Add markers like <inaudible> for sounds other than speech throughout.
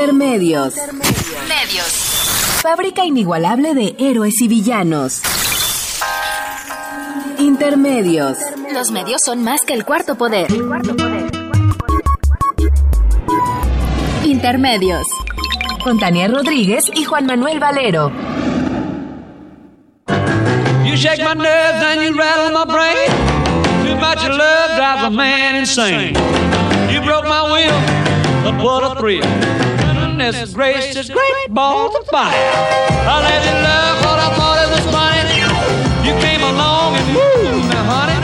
Intermedios. Medios. Fábrica inigualable de héroes y villanos. Intermedios. Los medios son más que el cuarto poder. Intermedios. Con Tania Rodríguez y Juan Manuel Valero. You shake my nerves and you rattle my brain. Too much love drives a man insane. You broke my will, but what a thrill. Goodness gracious, great balls of fire. I let you love what I thought it was funny. You came along and woo, now honey,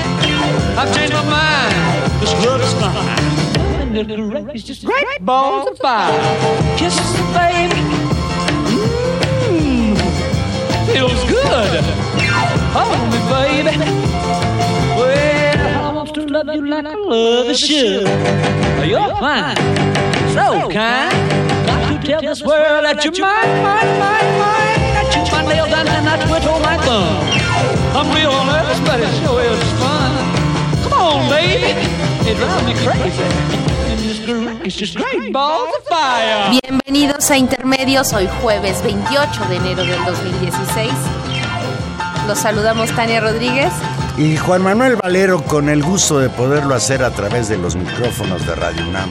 I've changed my mind. This love is fine. Goodness gracious, great balls of fire. Kisses, baby. Mmm, feels good. Hold me, baby. Well, I want to love you like I love a should. You're fine, so kind. Got to tell this world that you're mine, mine, mine, mine. That you my nails down and I twiddle my thumb. I'm real nervous, but it sure is fun. Come on, baby. It drives me crazy. Bienvenidos a Intermedios, hoy jueves 28 de enero del 2016. Los saludamos Tania Rodríguez. Y Juan Manuel Valero con el gusto de poderlo hacer a través de los micrófonos de Radio UNAM.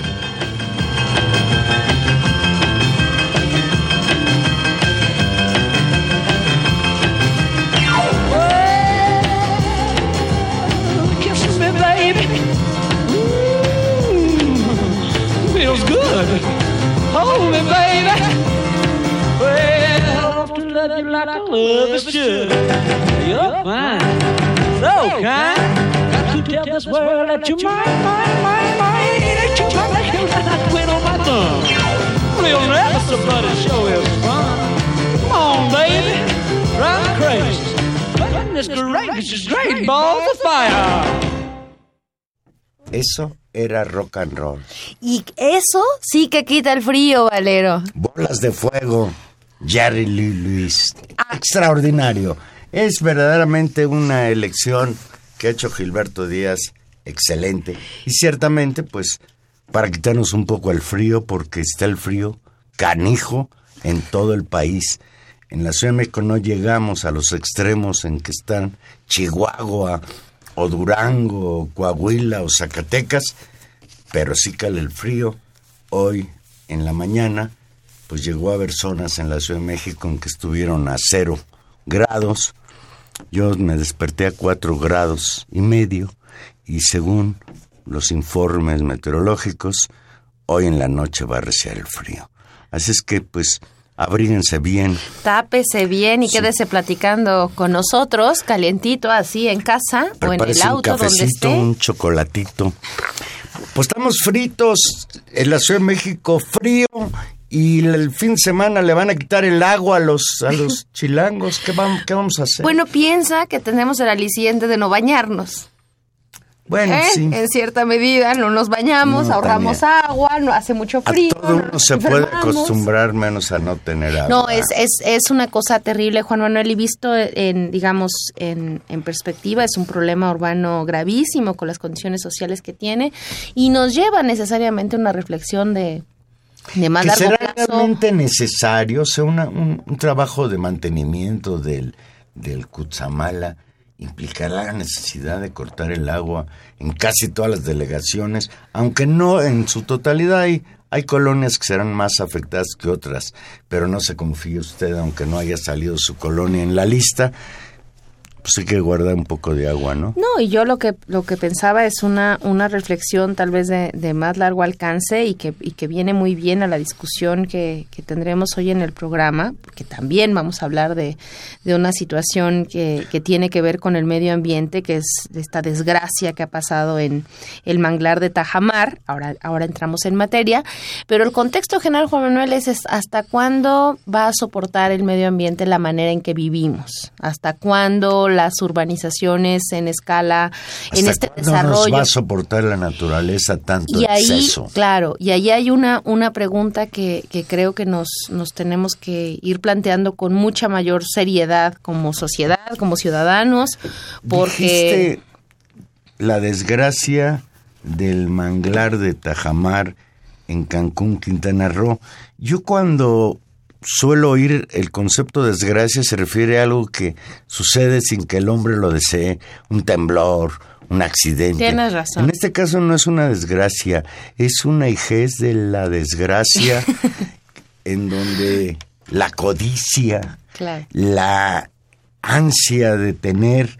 Love you like I love should. You're fine, so kind. Got to tell this world that you're mine, mine, mine, mine. That you're mine, that I quit on my thumb. Real never somebody show is fun. Come on, baby, drive crazy. Goodness gracious, great balls of fire. Eso era rock and roll. Y eso sí que quita el frío, Valero. Bolas de fuego. Jerry Lee Lewis. Extraordinario. Es verdaderamente una elección que ha hecho Gilberto Díaz excelente. Y ciertamente, pues, para quitarnos un poco el frío, porque está el frío canijo en todo el país. En la Ciudad de México no llegamos a los extremos en que están Chihuahua o Durango, o Coahuila o Zacatecas, pero sí cale el frío. Hoy en la mañana pues llegó a haber zonas en la Ciudad de México en que estuvieron a cero grados. Yo me desperté a cuatro grados y medio y según los informes meteorológicos, hoy en la noche va a reciar el frío. Así es que pues abríguense bien. Tápese bien y quédese platicando con nosotros, calientito así en casa o en el auto un cafecito, donde esté. un chocolatito. Pues estamos fritos en la Ciudad de México, frío y el fin de semana le van a quitar el agua a los, a los <laughs> chilangos. ¿Qué, vamos, ¿Qué vamos a hacer? Bueno, piensa que tenemos el aliciente de no bañarnos. Bueno, ¿Eh? sí. En cierta medida, no nos bañamos, No, ahorramos agua, no hace mucho frío. a todo no uno se puede acostumbrar menos a no tener agua. No, es, es, es una cosa terrible, Juan Manuel, y visto en, digamos, en, en perspectiva, es un problema urbano gravísimo con las condiciones sociales que tiene y nos lleva necesariamente a una reflexión de, de más que largo será plazo. realmente necesario, o sea, una- un, un trabajo de mantenimiento del, del Cutzamala implicará la necesidad de cortar el agua en casi todas las delegaciones, aunque no en su totalidad hay, hay colonias que serán más afectadas que otras, pero no se confíe usted, aunque no haya salido su colonia en la lista, pues que guardar un poco de agua, ¿no? No, y yo lo que lo que pensaba es una una reflexión tal vez de, de más largo alcance y que y que viene muy bien a la discusión que, que tendremos hoy en el programa, porque también vamos a hablar de, de una situación que, que tiene que ver con el medio ambiente, que es esta desgracia que ha pasado en el manglar de Tajamar. Ahora ahora entramos en materia, pero el contexto general, Juan Manuel, es hasta cuándo va a soportar el medio ambiente la manera en que vivimos, hasta cuándo las urbanizaciones en escala, en ¿Hasta este desarrollo. nos va a soportar la naturaleza tanto y ahí, exceso? claro, y ahí hay una, una pregunta que, que creo que nos, nos tenemos que ir planteando con mucha mayor seriedad como sociedad, como ciudadanos, porque... Dijiste la desgracia del manglar de Tajamar en Cancún, Quintana Roo. Yo cuando suelo oír el concepto de desgracia se refiere a algo que sucede sin que el hombre lo desee, un temblor, un accidente. Tienes razón. En este caso no es una desgracia, es una hijez de la desgracia <laughs> en donde la codicia, Claro. la ansia de tener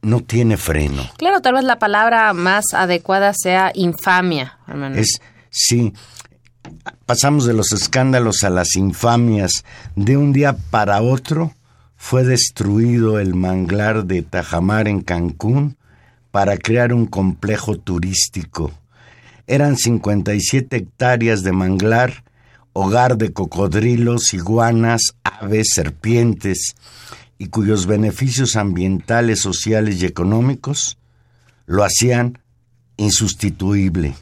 no tiene freno. Claro, tal vez la palabra más adecuada sea infamia, hermano. Es, sí, pasamos de los escándalos a las infamias. De un día para otro fue destruido el manglar de Tajamar en Cancún para crear un complejo turístico. Eran 57 hectáreas de manglar, hogar de cocodrilos, iguanas, aves, serpientes, y cuyos beneficios ambientales, sociales y económicos lo hacían insustituible.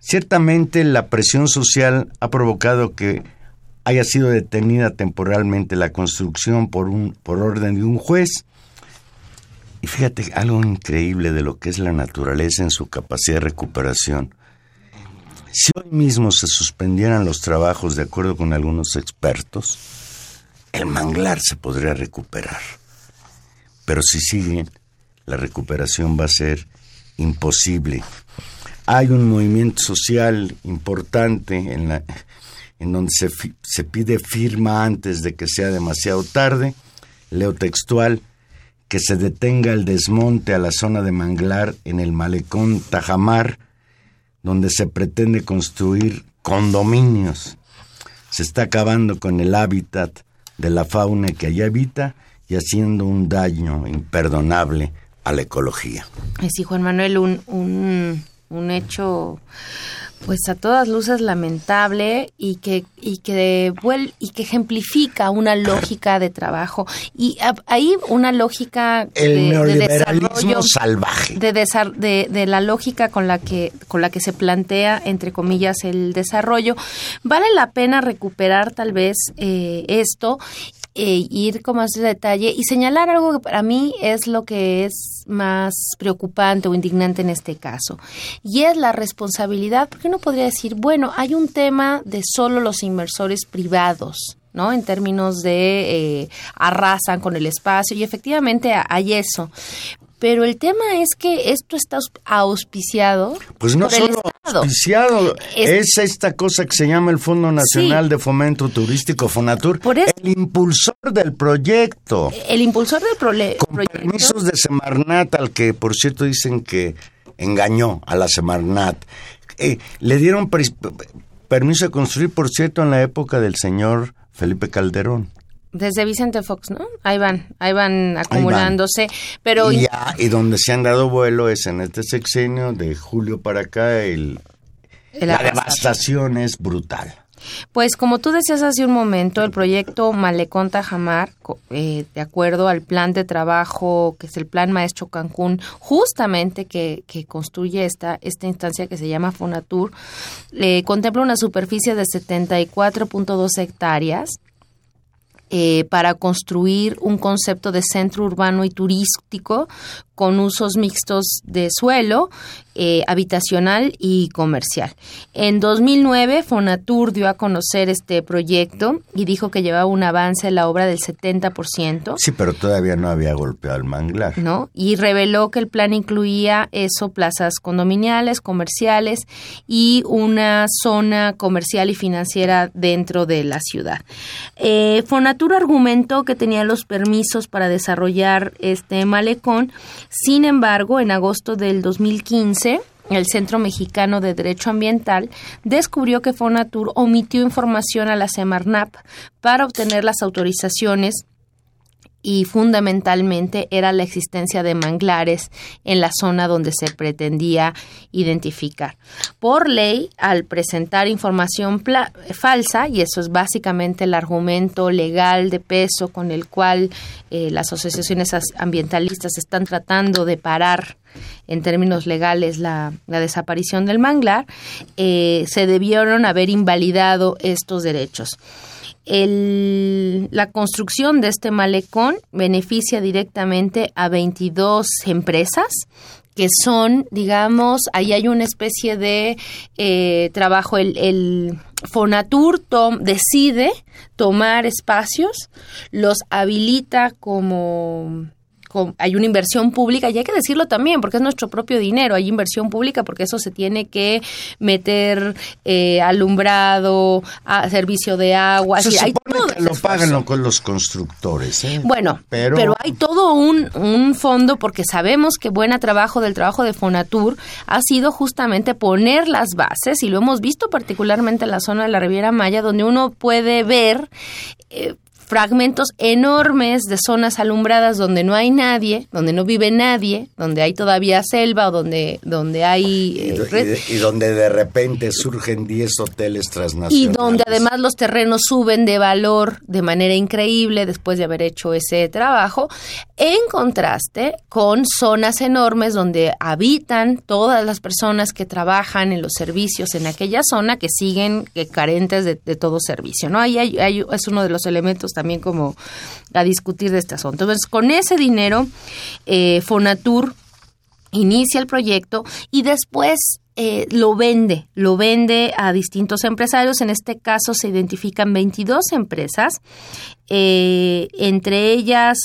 Ciertamente la presión social ha provocado que haya sido detenida temporalmente la construcción por, un, por orden de un juez. Y fíjate algo increíble de lo que es la naturaleza en su capacidad de recuperación. Si hoy mismo se suspendieran los trabajos de acuerdo con algunos expertos, el manglar se podría recuperar. Pero si siguen, la recuperación va a ser imposible. Hay un movimiento social importante en, la, en donde se, se pide firma antes de que sea demasiado tarde. Leo textual, que se detenga el desmonte a la zona de manglar en el malecón Tajamar, donde se pretende construir condominios. Se está acabando con el hábitat de la fauna que allá habita y haciendo un daño imperdonable a la ecología. Eh, Sí, Juan Manuel, un, un, un hecho, pues a todas luces lamentable y que y que vuel- y que ejemplifica una lógica de trabajo. Y a- ahí una lógica El de, de neoliberalismo desarrollo salvaje. de, desar- de, de la lógica con la que con la que se plantea entre comillas el desarrollo. Vale la pena recuperar tal vez eh, esto e ir con más detalle y señalar algo que para mí es lo que es más preocupante o indignante en este caso y es la responsabilidad porque uno podría decir bueno hay un tema de solo los inversores privados ¿no? En términos de eh, arrasan con el espacio y efectivamente hay eso. Pero el tema es que esto está aus- auspiciado Pues no por solo auspiciado, Es- es, esta cosa que se llama el Fondo Nacional de Fomento Turístico, Fonatur, Por eso- el impulsor del proyecto, El impulsor del prole- con proyecto permisos de Semarnat, al que por cierto dicen que engañó a la Semarnat. Eh, le dieron permiso de construir, por cierto, en la época del señor Felipe Calderón. Desde Vicente Fox, ¿no? Ahí van, ahí van acumulándose, pero y, ya- y donde se han dado vuelo es en este sexenio, de julio para acá, el, el la devastación es brutal. Pues como tú decías hace un momento, el proyecto Malecón Tajamar, eh, de acuerdo al plan de trabajo, que es el Plan Maestro Cancún, justamente que, que construye esta, esta instancia que se llama Fonatur, eh, contempla una superficie de 74.2 hectáreas, eh, para construir un concepto de centro urbano y turístico con usos mixtos de suelo, eh, habitacional y comercial. En 2009, Fonatur dio a conocer este proyecto y dijo que llevaba un avance en la obra del 70%. Sí, pero todavía no había golpeado el manglar. ¿no? Y reveló que el plan incluía eso, plazas condominiales, comerciales y una zona comercial y financiera dentro de la ciudad. Eh, Fonatur argumentó que tenía los permisos para desarrollar este malecón, sin embargo, en agosto del 2015, el Centro Mexicano de Derecho Ambiental descubrió que Fonatur omitió información a la Semarnap para obtener las autorizaciones y fundamentalmente era la existencia de manglares en la zona donde se pretendía identificar. Por ley, al presentar información falsa, y eso es básicamente el argumento legal de peso con el cual eh, las asociaciones as- ambientalistas están tratando de parar en términos legales la, la desaparición del manglar, eh, se debieron haber invalidado estos derechos. El- la construcción de este malecón beneficia directamente a 22 empresas que son, digamos, ahí hay una especie de eh, trabajo, el, el Fonatur decide tomar espacios, los habilita como hay una inversión pública y hay que decirlo también porque es nuestro propio dinero, hay inversión pública porque eso se tiene que meter eh, alumbrado, a servicio de agua. Se hay que lo pagan con los constructores. ¿eh? Bueno, pero... hay todo un, un fondo porque sabemos que buena trabajo del trabajo de Fonatur ha sido justamente poner las bases y lo hemos visto particularmente en la zona de la Riviera Maya donde uno puede ver eh, fragmentos enormes de zonas alumbradas donde no hay nadie, donde no vive nadie, donde hay todavía selva o donde, donde hay... Eh, y, donde de repente surgen 10 hoteles transnacionales. Y donde además los terrenos suben de valor de manera increíble después de haber hecho ese trabajo, en contraste con zonas enormes donde habitan todas las personas que trabajan en los servicios en aquella zona que siguen carentes de, todo servicio. ¿no? Ahí hay, es uno de los elementos también como a discutir de este asunto. Entonces, con ese dinero, eh, Fonatur inicia el proyecto y después eh, lo vende, lo vende a distintos empresarios. En este caso se identifican 22 empresas, eh, entre ellas,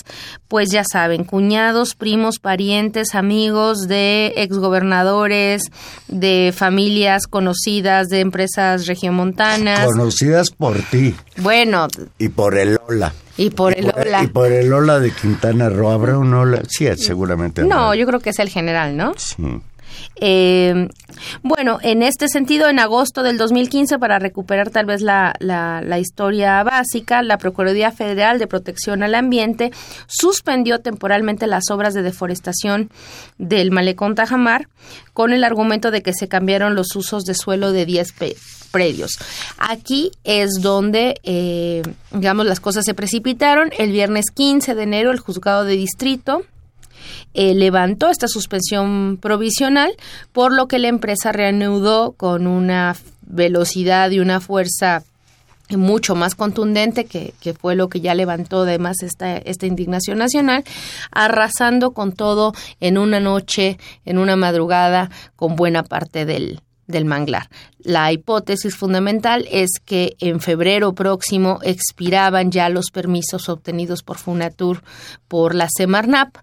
pues ya saben, cuñados, primos, parientes, amigos de exgobernadores, de familias conocidas, de empresas regiomontanas. Conocidas por ti. Bueno. Y por el Ola. Y por el Ola. Y por el Ola de Quintana Roo. ¿Habrá un Ola? Sí, seguramente. No, yo creo que es el general, ¿no? Sí. Eh, bueno, en este sentido, en agosto del 2015, para recuperar tal vez la, la, historia básica, la Procuraduría Federal de Protección al Ambiente suspendió temporalmente las obras de deforestación del malecón Tajamar con el argumento de que se cambiaron los usos de suelo de 10 predios. Aquí es donde, eh, digamos, las cosas se precipitaron. El viernes 15 de enero, el juzgado de distrito eh, levantó esta suspensión provisional, por lo que la empresa reanudó con una velocidad y una fuerza mucho más contundente que, que, fue lo que ya levantó además esta, esta indignación nacional, arrasando con todo en una noche, en una madrugada, con buena parte del, del manglar. La hipótesis fundamental es que en febrero próximo expiraban ya los permisos obtenidos por Funatur por la Semarnap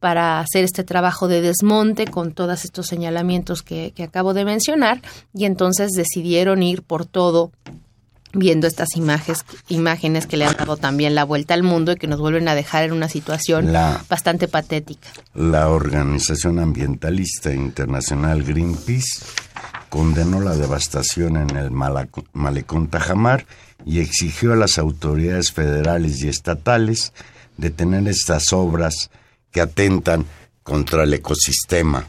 para hacer este trabajo de desmonte con todos estos señalamientos que, que acabo de mencionar y entonces decidieron ir por todo viendo estas imágenes, imágenes que le han dado también la vuelta al mundo y que nos vuelven a dejar en una situación bastante patética. La organización ambientalista internacional Greenpeace condenó la devastación en el malecón Tajamar y exigió a las autoridades federales y estatales detener estas obras que atentan contra el ecosistema.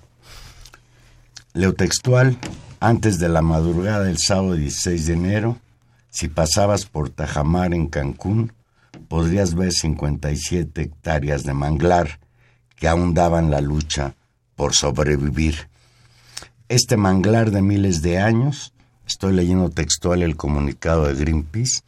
Leo textual, antes de la madrugada del sábado 16 de enero, si pasabas por Tajamar en Cancún, podrías ver 57 hectáreas de manglar que aún daban la lucha por sobrevivir. Este manglar de miles de años, estoy leyendo textual el comunicado de Greenpeace,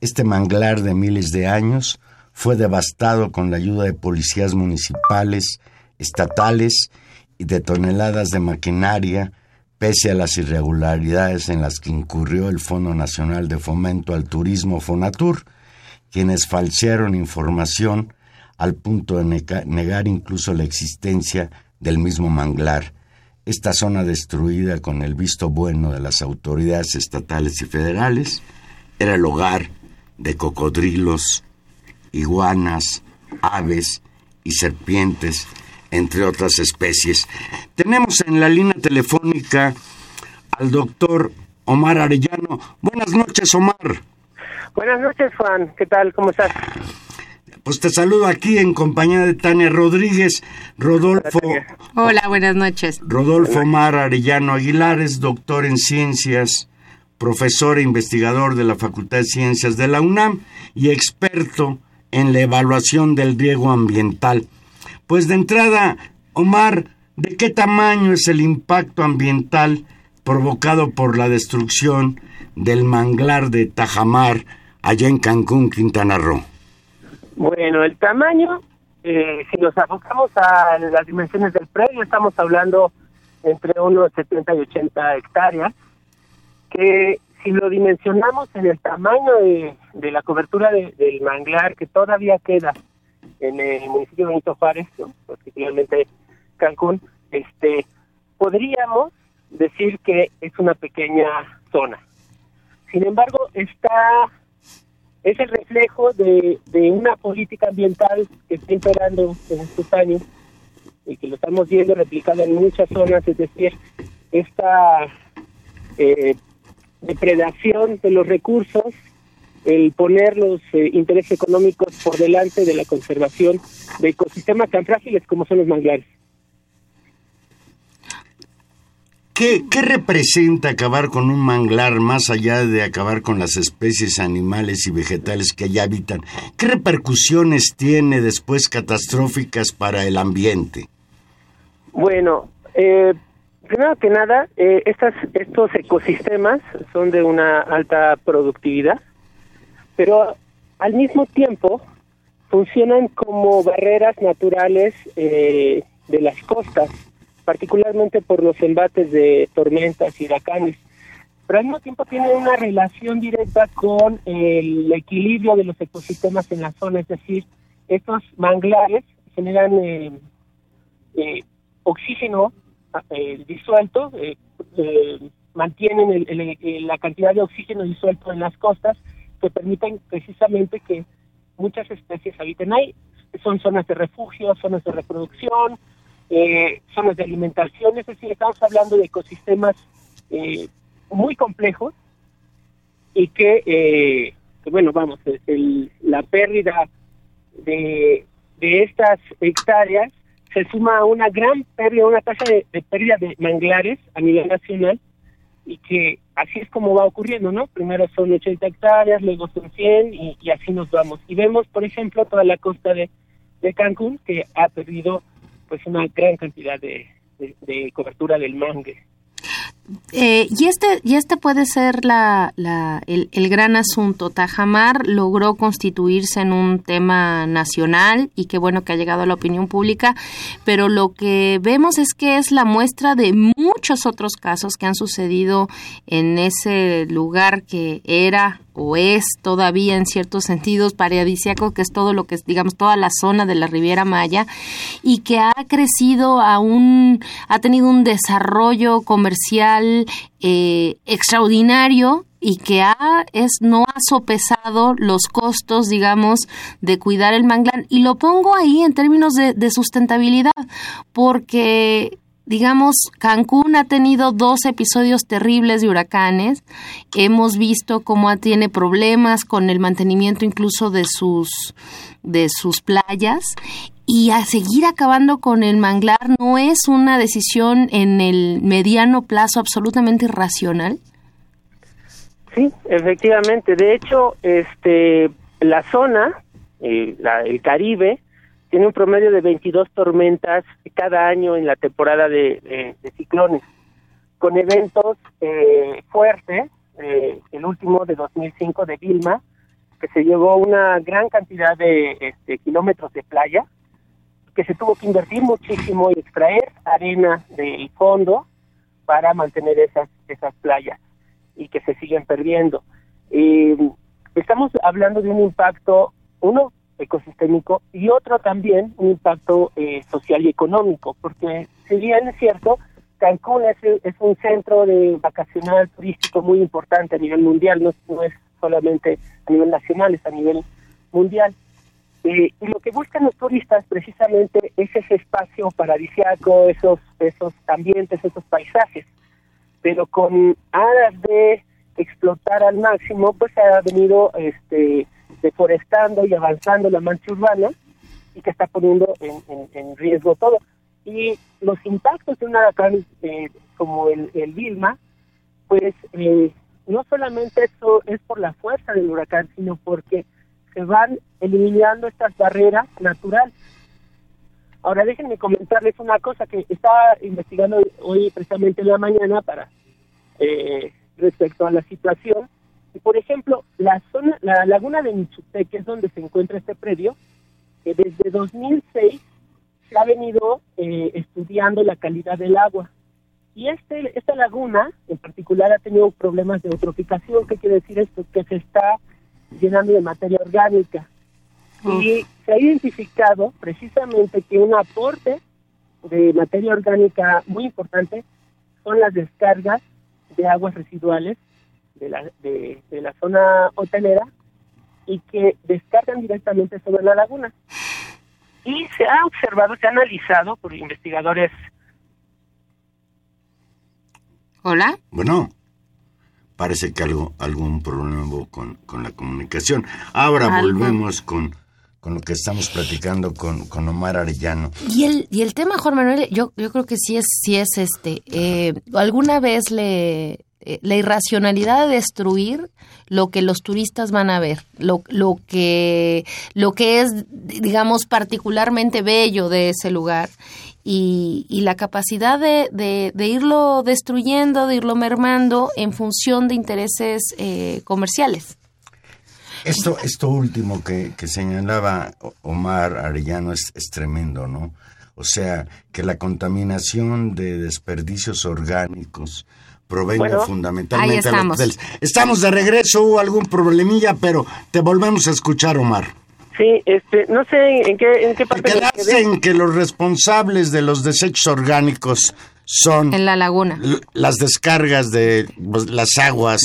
este manglar de miles de años fue devastado con la ayuda de policías municipales, estatales y de toneladas de maquinaria, pese a las irregularidades en las que incurrió el Fondo Nacional de Fomento al Turismo Fonatur, quienes falsearon información al punto de negar incluso la existencia del mismo manglar esta zona destruida con el visto bueno de las autoridades estatales y federales era el hogar de cocodrilos, iguanas, aves y serpientes, entre otras especies. Tenemos en la línea telefónica al doctor Omar Arellano. Buenas noches, Omar. Buenas noches, Juan. ¿Qué tal? ¿Cómo estás? Pues te saludo aquí en compañía de Tania Rodríguez, Rodolfo. Hola, buenas noches. Rodolfo Mar Arellano Aguilar es doctor en ciencias, profesor e investigador de la Facultad de Ciencias de la UNAM y experto en la evaluación del riego ambiental. Pues de entrada, Omar, ¿de qué tamaño es el impacto ambiental provocado por la destrucción del manglar de Tajamar allá en Cancún, Quintana Roo? Bueno, el tamaño eh, si nos abocamos a las dimensiones del predio, estamos hablando entre unos 70 y 80 hectáreas, que si lo dimensionamos en el tamaño de, de la cobertura de- del manglar que todavía queda en el municipio de Benito Juárez, ¿no? particularmente Cancún, este, podríamos decir que es una pequeña zona. Sin embargo, está es el reflejo de, una política ambiental que está imperando en estos años y que lo estamos viendo replicado en muchas zonas, es decir, esta eh, depredación de los recursos, el poner los eh, intereses económicos por delante de la conservación de ecosistemas tan frágiles como son los manglares. ¿Qué, ¿Qué representa acabar con un manglar más allá de acabar con las especies animales y vegetales que allá habitan? ¿Qué repercusiones tiene después catastróficas para el ambiente? Bueno, eh, primero que nada, eh, estas, estos ecosistemas son de una alta productividad, pero al mismo tiempo funcionan como barreras naturales eh, de las costas, particularmente por los embates de tormentas y huracanes. Pero al mismo tiempo tienen una relación directa con el equilibrio de los ecosistemas en la zona, es decir, estos manglares generan eh, eh, oxígeno eh, disuelto, eh, mantienen el- el- la cantidad de oxígeno disuelto en las costas que permiten precisamente que muchas especies habiten ahí. Son zonas de refugio, zonas de reproducción, eh, zonas de alimentación, es decir, estamos hablando de ecosistemas eh, muy complejos y que, eh, bueno, vamos, el- la pérdida de, de estas hectáreas se suma a una gran pérdida, una tasa de, de pérdida de manglares a nivel nacional y que así es como va ocurriendo, ¿no? Primero son 80 hectáreas, luego son 100 y, y así nos vamos. Y vemos, por ejemplo, toda la costa de, de Cancún que ha perdido pues una gran cantidad de, de- cobertura del mangue. Eh, y este y este puede ser la, la- el, el gran asunto. Tajamar logró constituirse en un tema nacional y qué bueno que ha llegado a la opinión pública, pero lo que vemos es que es la muestra de muchos otros casos que han sucedido en ese lugar que era o es todavía en ciertos sentidos paradisíaco, que es todo lo que es, digamos, toda la zona de la Riviera Maya, y que ha crecido a un, ha tenido un desarrollo comercial eh, extraordinario y que ha, es, no ha sopesado los costos, digamos, de cuidar el manglar. Y lo pongo ahí en términos de sustentabilidad, porque digamos, Cancún ha tenido dos episodios terribles de huracanes. Hemos visto cómo tiene problemas con el mantenimiento incluso de sus de sus playas y a seguir acabando con el manglar no es una decisión en el mediano plazo absolutamente irracional. Sí, efectivamente. De hecho, este, la zona, eh, la- el Caribe, tiene un promedio de 22 tormentas cada año en la temporada de, de- ciclones, con eventos eh, fuertes, eh, el último de 2005 de Vilma, que se llevó una gran cantidad de este, kilómetros de playa, que se tuvo que invertir muchísimo y extraer arena del fondo para mantener esas, esas playas y que se siguen perdiendo. Eh, estamos hablando de un impacto, uno ecosistémico y otro también un impacto eh, social y económico, porque si bien es cierto, Cancún es, es un centro de vacacional turístico muy importante a nivel mundial, no, no es solamente a nivel nacional, es a nivel mundial. Eh, y lo que buscan los turistas precisamente es ese espacio paradisiaco, esos, esos ambientes, esos paisajes pero con aras de explotar al máximo, pues se ha venido este, deforestando y avanzando la mancha urbana y que está poniendo en, en- riesgo todo. Y los impactos de un huracán eh, como el, el Vilma, pues eh, no solamente eso es por la fuerza del huracán, sino porque se van eliminando estas barreras naturales. Ahora déjenme comentarles una cosa que estaba investigando hoy precisamente en la mañana para eh, respecto a la situación. Y por ejemplo, la zona, la laguna de Michutec, que es donde se encuentra este predio, que desde 2006 se ha venido eh, estudiando la calidad del agua. Y este, esta laguna en particular ha tenido problemas de eutroficación. ¿Qué quiere decir esto? Que se está llenando de materia orgánica. Y se ha identificado precisamente que un aporte de materia orgánica muy importante son las descargas de aguas residuales de la, de, de la zona hotelera y que descargan directamente sobre la laguna. Y se ha observado, se ha analizado por investigadores. Hola. Bueno, parece que algo, algún problema hubo con, con la comunicación. Ahora Algo. volvemos con, con lo que estamos platicando con, con Omar Arellano. Y el, y el tema, Juan Manuel, yo, yo creo que sí es, sí es este. eh, ¿Alguna vez le eh, la irracionalidad de destruir lo que los turistas van a ver, lo, lo que lo que es, digamos, particularmente bello de ese lugar y, y la capacidad de, de, irlo destruyendo, de irlo mermando en función de intereses eh, comerciales? Esto, esto último que, que señalaba Omar Arellano es, es tremendo, ¿no? O sea, que la contaminación de desperdicios orgánicos provenga Bueno, ahí fundamentalmente de los hoteles. Estamos de regreso, hubo algún problemilla, pero te volvemos a escuchar, Omar. Sí, este, no sé en qué, en qué Te parte quedaste en que los responsables de los desechos orgánicos son En la laguna. las descargas de pues, las aguas,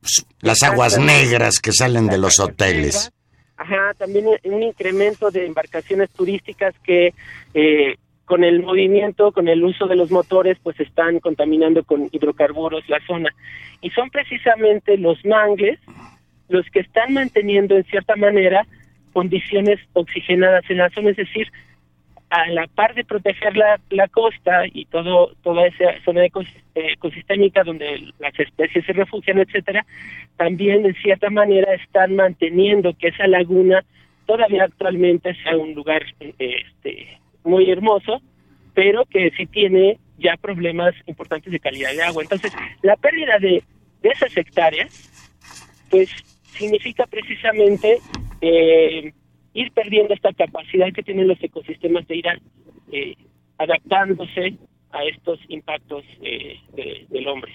pues, las aguas negras que salen de los hoteles. Ajá, también un incremento de embarcaciones turísticas que eh, con el movimiento, con el uso de los motores, pues están contaminando con hidrocarburos la zona. Y son precisamente los mangles los que están manteniendo en cierta manera condiciones oxigenadas en la zona, es decir, a la par de proteger la, la costa y todo toda esa zona ecos- eh, ecosistémica donde las especies se refugian, etcétera, también en cierta manera están manteniendo que esa laguna todavía actualmente sea un lugar eh, este muy hermoso, pero que sí tiene ya problemas importantes de calidad de agua. Entonces, la pérdida de, de esas hectáreas, pues significa precisamente eh, ir perdiendo esta capacidad que tienen los ecosistemas de ir eh, adaptándose a estos impactos eh, de- del hombre.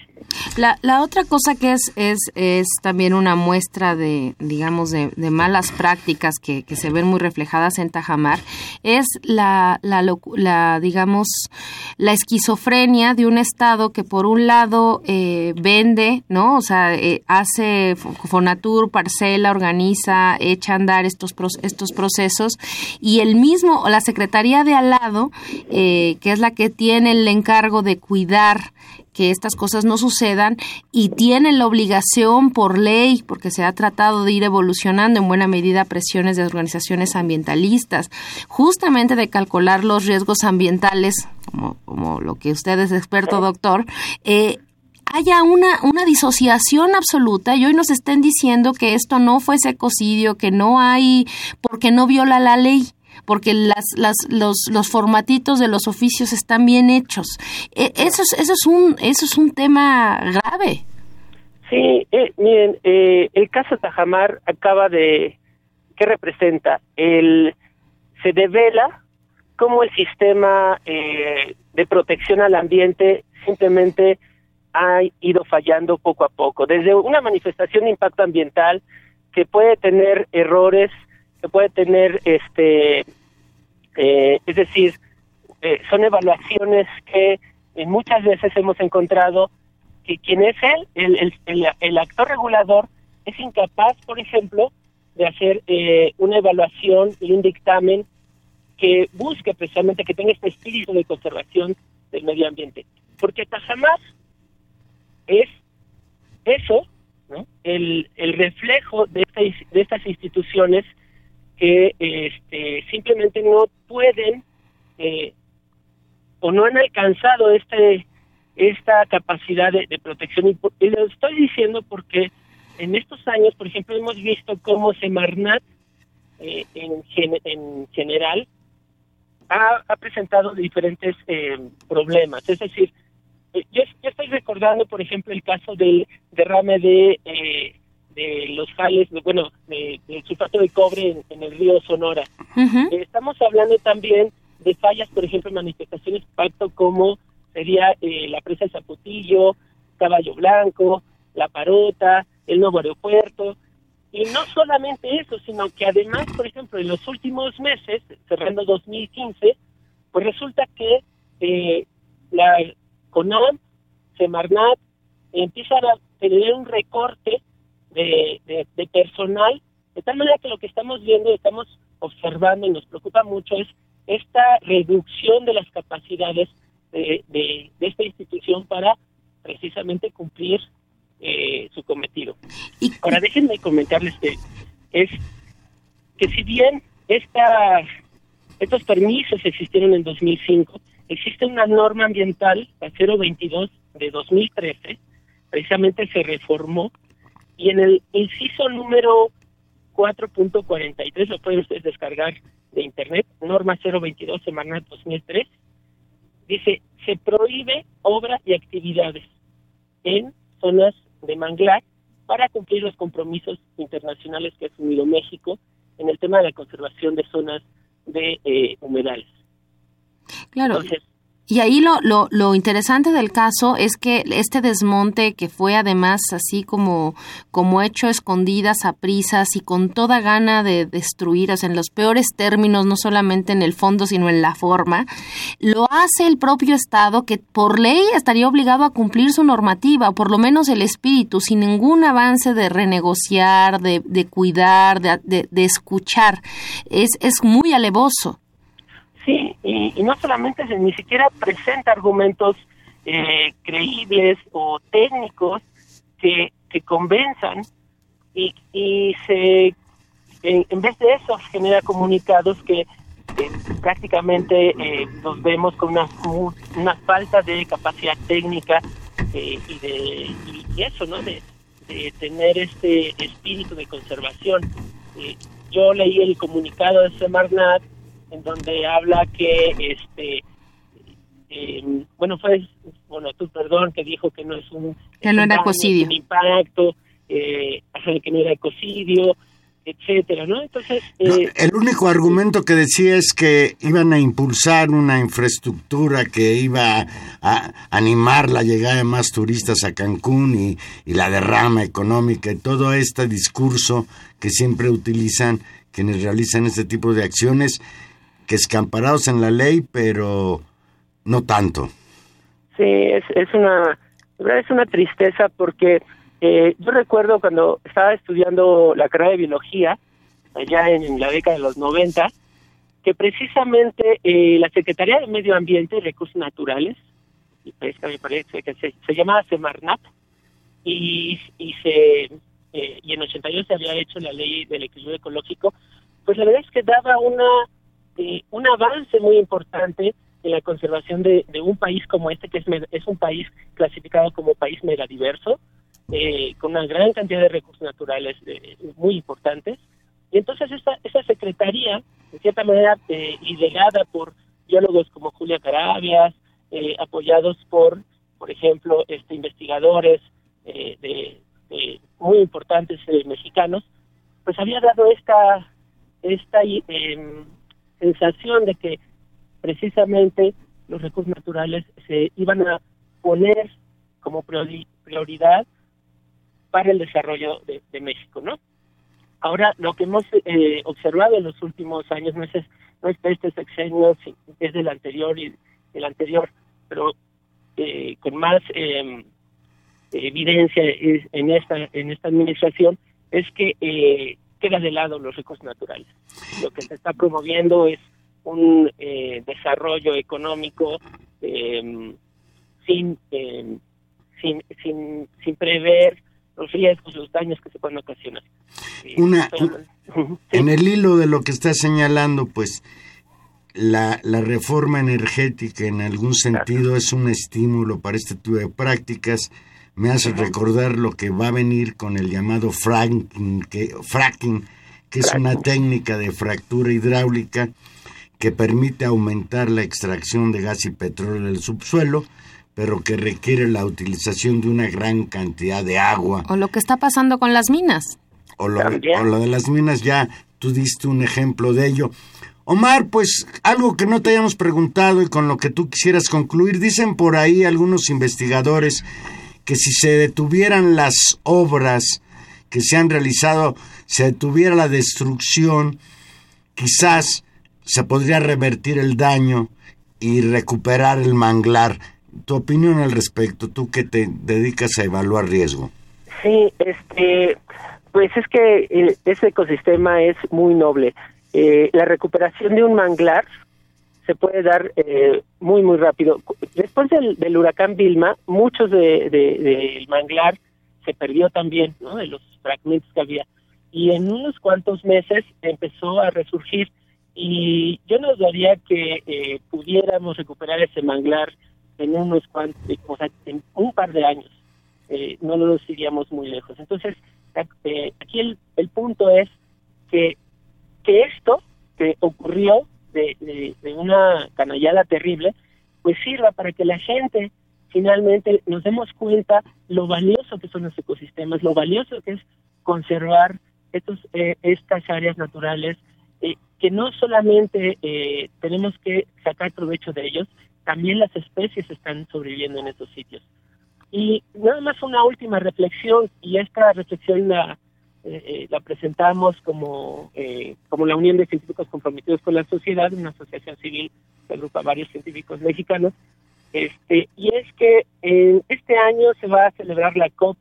La, la otra cosa que es, es, es también una muestra de, digamos, de, de malas prácticas que, que se ven muy reflejadas en Tajamar, es la, la, la, digamos, la esquizofrenia de un Estado que por un lado eh, vende, ¿no? O sea, eh, hace Fonatur, parcela, organiza, echa a andar estos, estos procesos y el mismo, o la Secretaría de al lado, eh, que es la que tiene el encargo de cuidar que estas cosas no sucedan y tienen la obligación por ley, porque se ha tratado de ir evolucionando en buena medida a presiones de organizaciones ambientalistas, justamente de calcular los riesgos ambientales, como, como lo que usted es experto, doctor, eh, haya una, una disociación absoluta y hoy nos estén diciendo que esto no fue ecocidio, que no hay, porque no viola la ley porque las, las, los, los formatitos de los oficios están bien hechos. E- Eso es, eso es, un, eso es un tema grave. Sí, eh, miren, eh, el caso Tajamar acaba de... ¿Qué representa? El, se devela cómo el sistema eh, de protección al ambiente simplemente ha ido fallando poco a poco. Desde una manifestación de impacto ambiental que puede tener errores, que puede tener, este, eh, es decir, eh, son evaluaciones que eh, muchas veces hemos encontrado que quien es él, el, el, el, actor regulador, es incapaz, por ejemplo, de hacer eh, una evaluación y un dictamen que busque precisamente que tenga este espíritu de conservación del medio ambiente. Porque Tajamar es eso, ¿no? el, el reflejo de, esta, de estas instituciones que este, simplemente no pueden eh, o no han alcanzado este esta capacidad de, protección. Y lo estoy diciendo porque en estos años, por ejemplo, hemos visto cómo Semarnat eh, en, gen- en general ha, ha presentado diferentes eh, problemas. Es decir, eh, yo, yo estoy recordando, por ejemplo, el caso del derrame de, eh, de los jales, de- bueno, de- del sulfato de cobre en, en el río Sonora. Eh, Estamos hablando también de fallas, por ejemplo, en manifestaciones de impacto como sería eh, la presa de Zapotillo, Caballo Blanco, La Parota, el nuevo aeropuerto. Y no solamente eso, sino que además, por ejemplo, en los últimos meses, cerrando 2015, pues resulta que eh, la CONAM, Semarnat, empiezan a tener un recorte de, de- de personal, de tal manera que lo que estamos viendo, estamos observando y nos preocupa mucho es esta reducción de las capacidades de, de- de esta institución para precisamente cumplir eh, su cometido. Y- Ahora déjenme comentarles que es que si bien esta, estos permisos existieron en 2005, existe una norma ambiental, la 022 de 2013, precisamente se reformó y en el inciso número 4.43, lo pueden ustedes descargar de internet, norma 022 Semarnat 2003, dice, se prohíbe obras y actividades en zonas de manglar para cumplir los compromisos internacionales que ha asumido México en el tema de la conservación de zonas de eh, humedales. Claro. Entonces, Y ahí lo, lo, lo interesante del caso es que este desmonte que fue además así como, como hecho escondidas, a prisas y con toda gana de destruir, o sea, en los peores términos, no solamente en el fondo, sino en la forma, lo hace el propio Estado que por ley estaría obligado a cumplir su normativa, o por lo menos el espíritu, sin ningún avance de renegociar, de, de cuidar, de, de, de escuchar. Es, es muy alevoso. Sí, y, no solamente se- ni siquiera presenta argumentos eh, creíbles o técnicos que, que convenzan y, y se en, vez de eso genera comunicados que eh, prácticamente eh, los vemos con una, una falta de capacidad técnica eh, y de y eso no de, de tener este espíritu de conservación. Eh, yo leí el comunicado de Semarnat en donde habla que este eh, bueno fue bueno tú perdón que dijo que no es un Que no es era ecocidio. un impacto eh, que no era ecocidio etcétera no entonces No, eh, el único argumento que decía es que iban a impulsar una infraestructura que iba a animar la llegada de más turistas a Cancún y, y la derrama económica y todo este discurso que siempre utilizan quienes realizan este tipo de acciones, que escamparados en la ley, pero no tanto. Sí, es, es una, es una tristeza porque eh, yo recuerdo cuando estaba estudiando la carrera de biología, allá en, la década de los 90, que precisamente eh, la Secretaría de Medio Ambiente y Recursos Naturales, y pesca me parece que se, se llamaba Semarnat, y, y se eh, y en 82 se había hecho la ley del equilibrio ecológico, pues la verdad es que daba una eh, un avance muy importante en la conservación de, de un país como este, que es, es un país clasificado como país megadiverso, eh, con una gran cantidad de recursos naturales eh, muy importantes. Y entonces esta, secretaría, de cierta manera, eh, ideada por biólogos como Julia Carabias, eh, apoyados por, por ejemplo, este, investigadores de, muy importantes mexicanos, pues había dado esta, esta sensación de que precisamente los recursos naturales se iban a poner como priori- prioridad para el desarrollo de, México, ¿no? Ahora, lo que hemos eh, observado en los últimos años no es, no es de este sexenio, es del anterior y el anterior, pero eh, con más eh, evidencia en esta en esta administración es que eh, queda de lado los recursos naturales. Lo que se está promoviendo es un eh, desarrollo económico eh, sin, eh, sin sin sin prever los riesgos, los daños que se pueden ocasionar. Una-. <laughs> En el hilo de lo que está señalando, pues la, la reforma energética en algún sentido es un estímulo para este tipo de prácticas. Me hace recordar lo que va a venir con el llamado fracking, que, fracking, que es una técnica de fractura hidráulica que permite aumentar la extracción de gas y petróleo del subsuelo, pero que requiere la utilización de una gran cantidad de agua. O lo que está pasando con las minas. O lo, También. o lo de las minas, ya tú diste un ejemplo de ello. Omar, pues algo que no te hayamos preguntado y con lo que tú quisieras concluir, dicen por ahí algunos investigadores que si se detuvieran las obras que se han realizado, se detuviera la destrucción, quizás se podría revertir el daño y recuperar el manglar. Tu opinión al respecto, tú que te dedicas a evaluar riesgo. Sí, este, pues es que eh, ese ecosistema es muy noble. Eh, la recuperación de un manglar se puede dar eh, muy, muy rápido. Después del, del huracán Vilma, muchos de, de- del manglar se perdió también, ¿no? De los fragmentos que había. Y en unos cuantos meses empezó a resurgir. Y yo nos daría que eh, pudiéramos recuperar ese manglar en unos cuantos, o sea, en un par de años eh, no nos iríamos muy lejos. Entonces, eh, aquí el, el punto es que, que esto que ocurrió de, de, de una canallada terrible, pues sirva para que la gente finalmente nos demos cuenta lo valioso que son los ecosistemas, lo valioso que es conservar estos, eh, estas áreas naturales, eh, que no solamente eh, tenemos que sacar provecho de ellos, también las especies están sobreviviendo en estos sitios. Y nada más una última reflexión, y esta reflexión la, eh, eh, la presentamos como, eh, como la Unión de Científicos Comprometidos con la Sociedad, una asociación civil que agrupa a varios científicos mexicanos, este, y es que eh, este año se va a celebrar la COP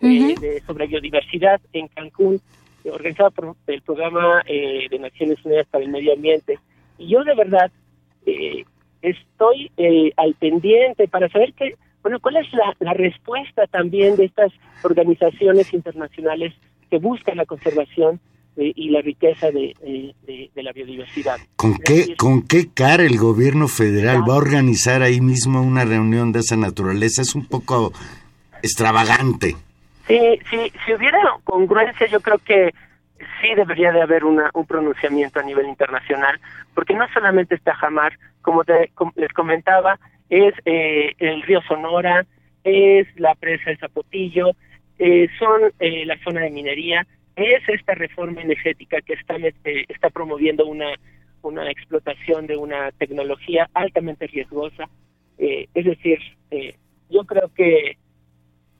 eh, de- sobre biodiversidad en Cancún, eh, organizada por el Programa eh, de Naciones Unidas para el Medio Ambiente. Y yo de verdad eh, estoy eh, al pendiente para saber que, bueno, cuál es la, la respuesta también de estas organizaciones internacionales que buscan la conservación eh, y la riqueza de, de- de la biodiversidad. ¿Con qué, decir, ¿Con qué cara el gobierno federal va a organizar ahí mismo una reunión de esa naturaleza? Es un poco extravagante. Sí, sí, si hubiera congruencia, yo creo que sí debería de haber una, un pronunciamiento a nivel internacional, porque no solamente está Jamar, como te- les comentaba, es eh, el río Sonora, es la presa de Zapotillo, eh, son eh, la zona de minería, es esta reforma energética que está, eh, está promoviendo una, una explotación de una tecnología altamente riesgosa. Eh, es decir, eh, yo creo que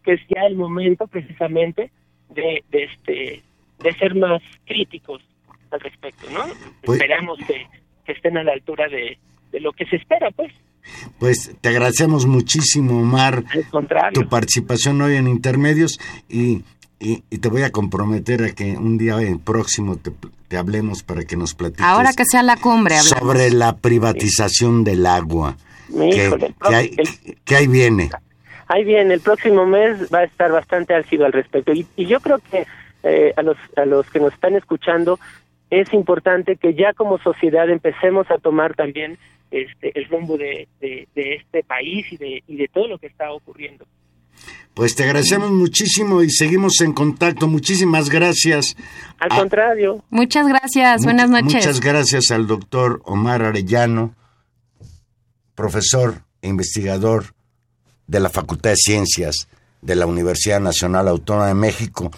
que es ya el momento precisamente de, de este de ser más críticos al respecto, ¿no? Pues- Esperamos que, que estén a la altura de, de lo que se espera, pues. Pues te agradecemos muchísimo, Omar, tu participación hoy en Intermedios y, y- y te voy a comprometer a que un día próximo te, te hablemos para que nos platiques Ahora que sea la cumbre, hablamos. sobre la privatización del agua. Que, el que ahí, el- que ahí viene. Ahí bien, el próximo mes va a estar bastante álgido al respecto. Y, y yo creo que eh, a, los, a los que nos están escuchando es importante que ya como sociedad empecemos a tomar también este, el rumbo de, de, de este país y de, y de todo lo que está ocurriendo. Pues te agradecemos muchísimo y seguimos en contacto. Muchísimas gracias. Al Ah, contrario, Muchas gracias, buenas Much- noches. Muchas gracias al doctor Omar Arellano, profesor e investigador de la Facultad de Ciencias de la Universidad Nacional Autónoma de México.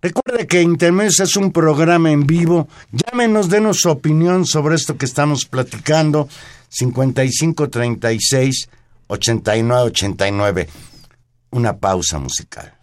Recuerde que Intermedios es un programa en vivo. Llámenos, denos su opinión sobre esto que estamos platicando. 5536 8989. Una pausa musical.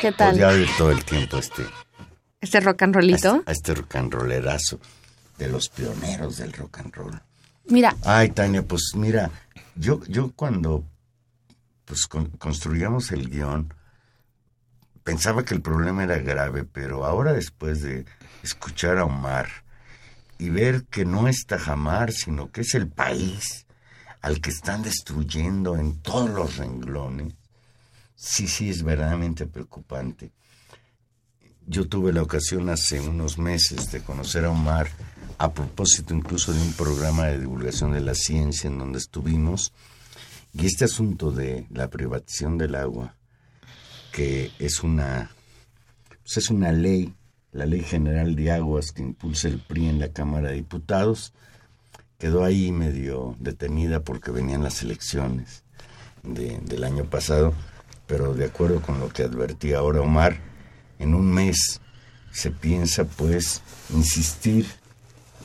¿Qué tal? Podría oír todo el tiempo este, Este rock and rollito. a este rock and rollerazo de los pioneros del rock and roll. Mira, Ay, Tania, pues mira, yo, yo cuando pues con- construíamos el guion, pensaba que el problema era grave, pero ahora después de escuchar a Omar y ver que no es Tajamar, sino que es el país al que están destruyendo en todos los renglones, sí, sí, es verdaderamente preocupante. Yo tuve la ocasión hace unos meses de conocer a Omar a propósito incluso de un programa de divulgación de la ciencia en donde estuvimos y este asunto de la privatización del agua que es una pues es una ley la ley general de aguas que impulsa el PRI en la Cámara de Diputados quedó ahí medio detenida porque venían las elecciones de- del año pasado pero de acuerdo con lo que advertía ahora Omar en un mes se piensa pues insistir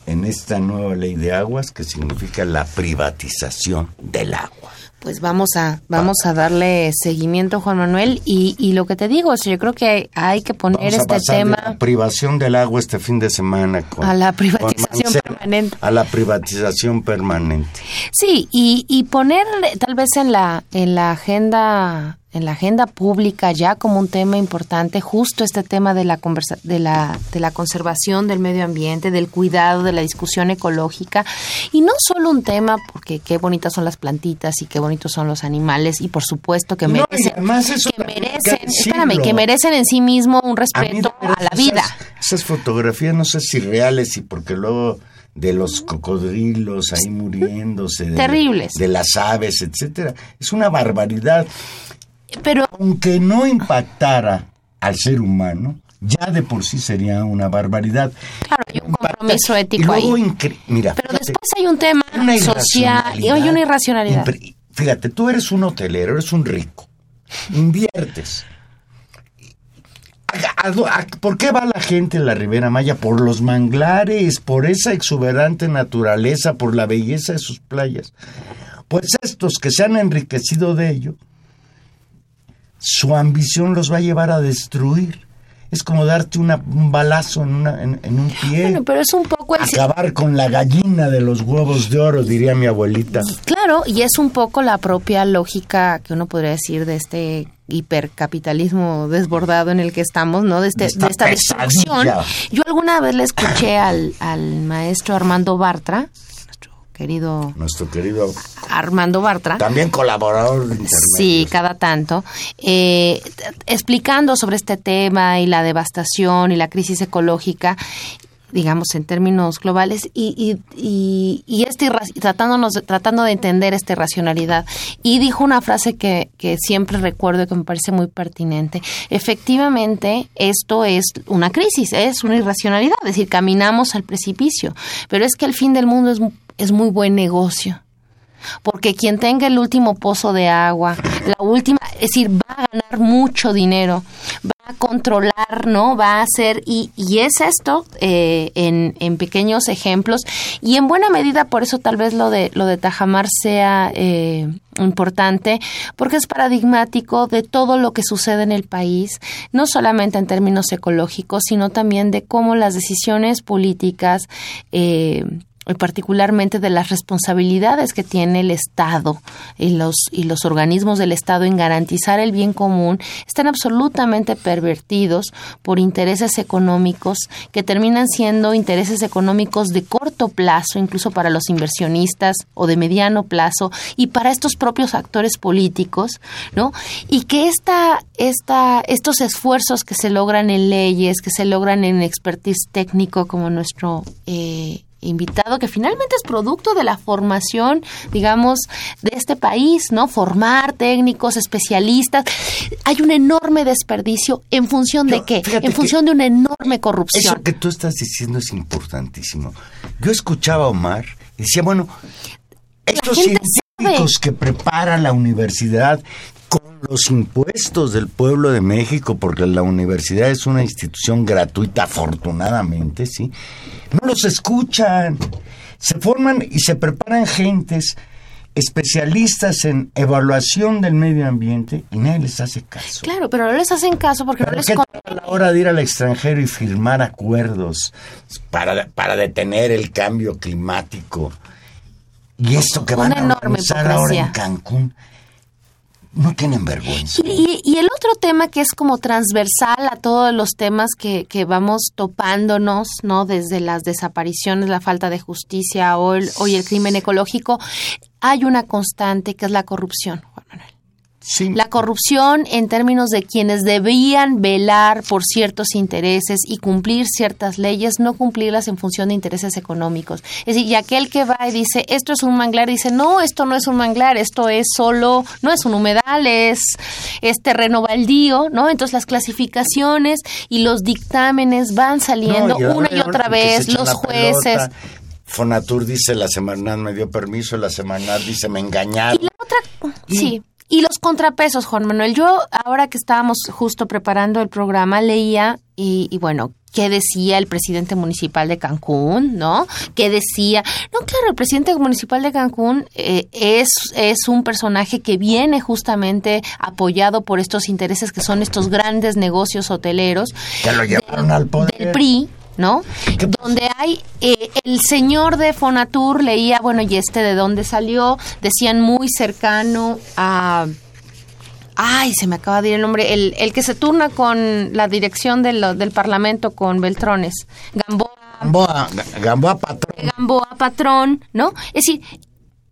en esta nueva ley de aguas que significa la privatización del agua. pues vamos a vamos a darle seguimiento, Juan Manuel. Y, y lo que te digo, es, yo creo que hay que poner Vamos a este pasar de tema la privación del agua este fin de semana con, A la privatización Mancera, permanente. A la privatización permanente. Sí, y, y poner tal vez en la en la agenda en la agenda pública ya como un tema importante justo este tema de la conversa de la de la conservación del medio ambiente, del cuidado, de la discusión ecológica y no solo un tema porque qué bonitas son las plantitas y qué bonitos son los animales y por supuesto que No, merecen eso que merecen, espérame, que merecen en sí mismo un respeto a la vida. Esas, esas fotografías no sé si reales y porque luego de los cocodrilos ahí muriéndose, de, Terribles. de las aves, etcétera, es una barbaridad. Pero aunque no impactara al ser humano, ya de por sí sería una barbaridad. Claro, hay un compromiso y ético luego ahí. Mira, Pero fíjate, después hay un tema una social y hay una irracionalidad. Fíjate, tú eres un hotelero, eres un rico, inviertes. ¿A- a- a- ¿Por qué va la gente en la Ribera Maya? Por los manglares, por esa exuberante naturaleza, por la belleza de sus playas. Pues estos que se han enriquecido de ello, su ambición los va a llevar a destruir. Es como darte una- un balazo en, una, en, en un pie. Bueno, pero es un poco el Acabar con la gallina de los huevos de oro, diría mi abuelita. Claro, y es un poco la propia lógica que uno podría decir de este hipercapitalismo desbordado en el que estamos, ¿no? De, este, De esta de esta destrucción. Yo alguna vez le escuché al, al maestro Armando Bartra, querido Nuestro querido, Armando Bartra, también colaborador de. Sí, cada tanto. eh, explicando sobre este tema y la devastación y la crisis ecológica, digamos en términos globales, y, y, y, y este tratándonos, tratando de entender esta irracionalidad. Y dijo una frase que, que siempre recuerdo y que me parece muy pertinente. Efectivamente, esto es una crisis, es una irracionalidad, es decir, caminamos al precipicio, pero es que el fin del mundo es, es muy buen negocio porque quien tenga el último pozo de agua, la última, es decir, va a ganar mucho dinero, va a controlar, ¿no? Va a hacer, y, y es esto eh, en, en pequeños ejemplos, y en buena medida por eso tal vez lo de, lo de Tajamar sea eh, importante, porque es paradigmático de todo lo que sucede en el país, no solamente en términos ecológicos, sino también de cómo las decisiones políticas, eh, y particularmente de las responsabilidades que tiene el Estado y los, y los organismos del Estado en garantizar el bien común, están absolutamente pervertidos por intereses económicos que terminan siendo intereses económicos de corto plazo, incluso para los inversionistas, o de mediano plazo, y para estos propios actores políticos, ¿no? Y que esta, esta, estos esfuerzos que se logran en leyes, que se logran en expertise técnico, como nuestro eh, invitado, que finalmente es producto de la formación, digamos, de este país, ¿no? Formar técnicos, especialistas. Hay un enorme desperdicio en función de qué? En función de una enorme corrupción. Eso que tú estás diciendo es importantísimo. Yo escuchaba a Omar y decía, bueno, estos científicos que prepara la universidad con los impuestos del pueblo de México, porque la universidad es una institución gratuita, afortunadamente, ¿sí? No los escuchan. Se forman y se preparan gentes especialistas en evaluación del medio ambiente y nadie les hace caso. Claro, pero no les hacen caso porque no ¿Pero les qué a la hora de ir al extranjero y firmar acuerdos para, para detener el cambio climático? Y esto que van Una a organizar ahora en. Cancún, no tienen vergüenza. Y, el otro tema que es como transversal a todos los temas que, que vamos topándonos, ¿no? Desde las desapariciones, la falta de justicia el, hoy el crimen ecológico, hay una constante que es la corrupción. Sí, La corrupción en términos de quienes debían velar por ciertos intereses y cumplir ciertas leyes, no cumplirlas en función de intereses económicos. Es decir, y aquel que va y dice, esto es un manglar, dice, no, esto no es un manglar, esto es solo, no es un humedal, es, es terreno baldío, ¿no? Entonces las clasificaciones y los dictámenes van saliendo No, una y otra vez, los jueces. pelota, Fonatur dice la Semarnat me dio permiso, la Semarnat dice me engañaron. Y la otra, sí. Y los contrapesos, Juan Manuel. Yo, ahora que estábamos justo preparando el programa, leía y, y bueno, ¿qué decía el presidente municipal de Cancún? ¿No? ¿Qué decía? No, claro, el presidente municipal de Cancún eh, es, es un personaje que viene justamente apoyado por estos intereses que son estos grandes negocios hoteleros. Que lo llevaron al poder. Del PRI. ¿No? Donde hay eh, el señor de Fonatur leía, bueno, y este de dónde salió, decían muy cercano a Ay, se me acaba de ir el nombre. El, el que se turna con la dirección de lo- del Parlamento con Beltrones. Gamboa, Gamboa, Gamboa patrón. Gamboa Patrón, ¿no? Es decir,